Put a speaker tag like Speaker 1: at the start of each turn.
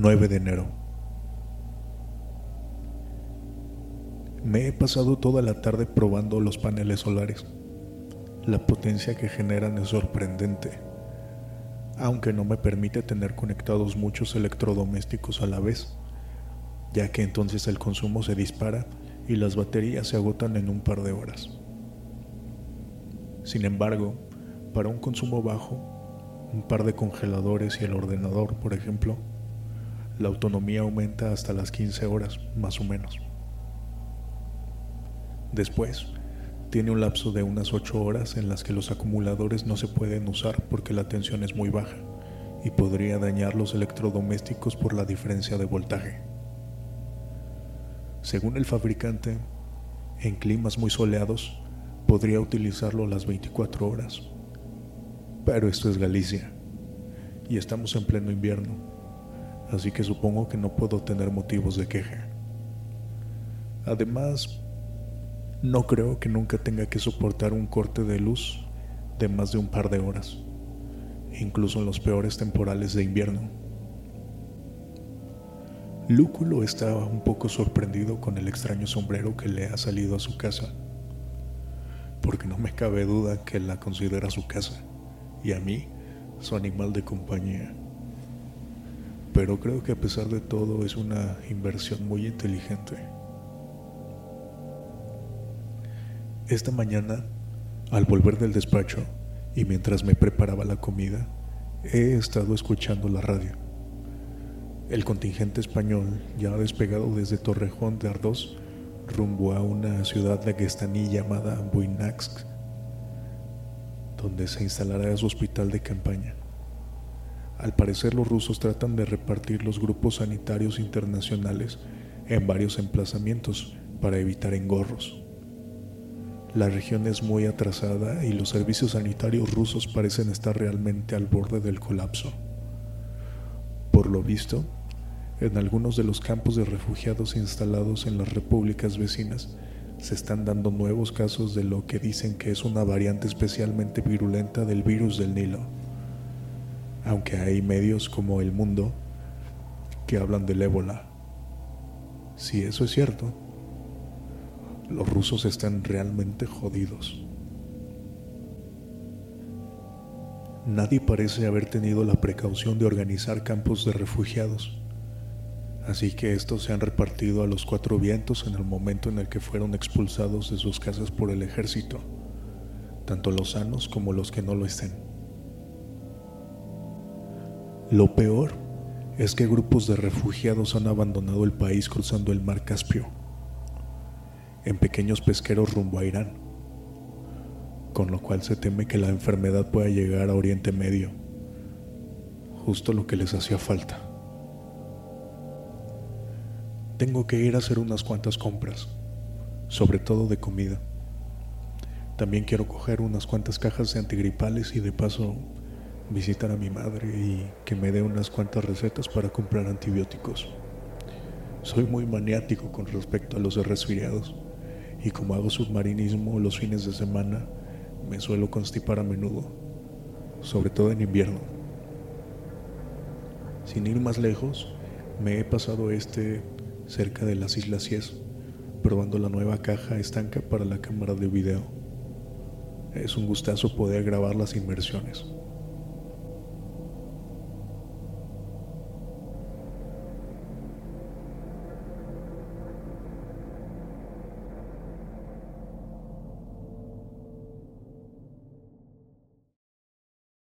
Speaker 1: 9 de enero. Me he pasado toda la tarde probando los paneles solares. La potencia que generan es sorprendente, aunque no me permite tener conectados muchos electrodomésticos a la vez, ya que entonces el consumo se dispara y las baterías se agotan en un par de horas. Sin embargo, para un consumo bajo, un par de congeladores y el ordenador, por ejemplo, la autonomía aumenta hasta las 15 horas, más o menos. Después, tiene un lapso de unas 8 horas en las que los acumuladores no se pueden usar porque la tensión es muy baja y podría dañar los electrodomésticos por la diferencia de voltaje. Según el fabricante, en climas muy soleados podría utilizarlo las 24 horas. Pero esto es Galicia y estamos en pleno invierno, así que supongo que no puedo tener motivos de queja. Además, no creo que nunca tenga que soportar un corte de luz de más de un par de horas, incluso en los peores temporales de invierno. Lúculo estaba un poco sorprendido con el extraño sombrero que le ha salido a su casa, porque no me cabe duda que la considera su casa y a mí su animal de compañía. Pero creo que a pesar de todo es una inversión muy inteligente. Esta mañana, al volver del despacho y mientras me preparaba la comida, he estado escuchando la radio. El contingente español ya ha despegado desde Torrejón de Ardós rumbo a una ciudad daguestaní llamada Buinaxk, donde se instalará su hospital de campaña. Al parecer los rusos tratan de repartir los grupos sanitarios internacionales en varios emplazamientos para evitar engorros. La región es muy atrasada y los servicios sanitarios rusos parecen estar realmente al borde del colapso. Por lo visto, en algunos de los campos de refugiados instalados en las repúblicas vecinas se están dando nuevos casos de lo que dicen que es una variante especialmente virulenta del virus del Nilo. Aunque hay medios como El Mundo que hablan del ébola. Si eso es cierto, los rusos están realmente jodidos. Nadie parece haber tenido la precaución de organizar campos de refugiados, así que estos se han repartido a los cuatro vientos en el momento en el que fueron expulsados de sus casas por el ejército, tanto los sanos como los que no lo estén. Lo peor es que grupos de refugiados han abandonado el país cruzando el mar Caspio en pequeños pesqueros rumbo a Irán, con lo cual se teme que la enfermedad pueda llegar a Oriente Medio, justo lo que les hacía falta. Tengo que ir a hacer unas cuantas compras, sobre todo de comida. También quiero coger unas cuantas cajas de antigripales y de paso visitar a mi madre y que me dé unas cuantas recetas para comprar antibióticos. Soy muy maniático con respecto a los resfriados y como hago submarinismo los fines de semana, me suelo constipar a menudo, sobre todo en invierno. Sin ir más lejos, me he pasado este cerca de las Islas Cies, probando la nueva caja estanca para la cámara de video. Es un gustazo poder grabar las inmersiones.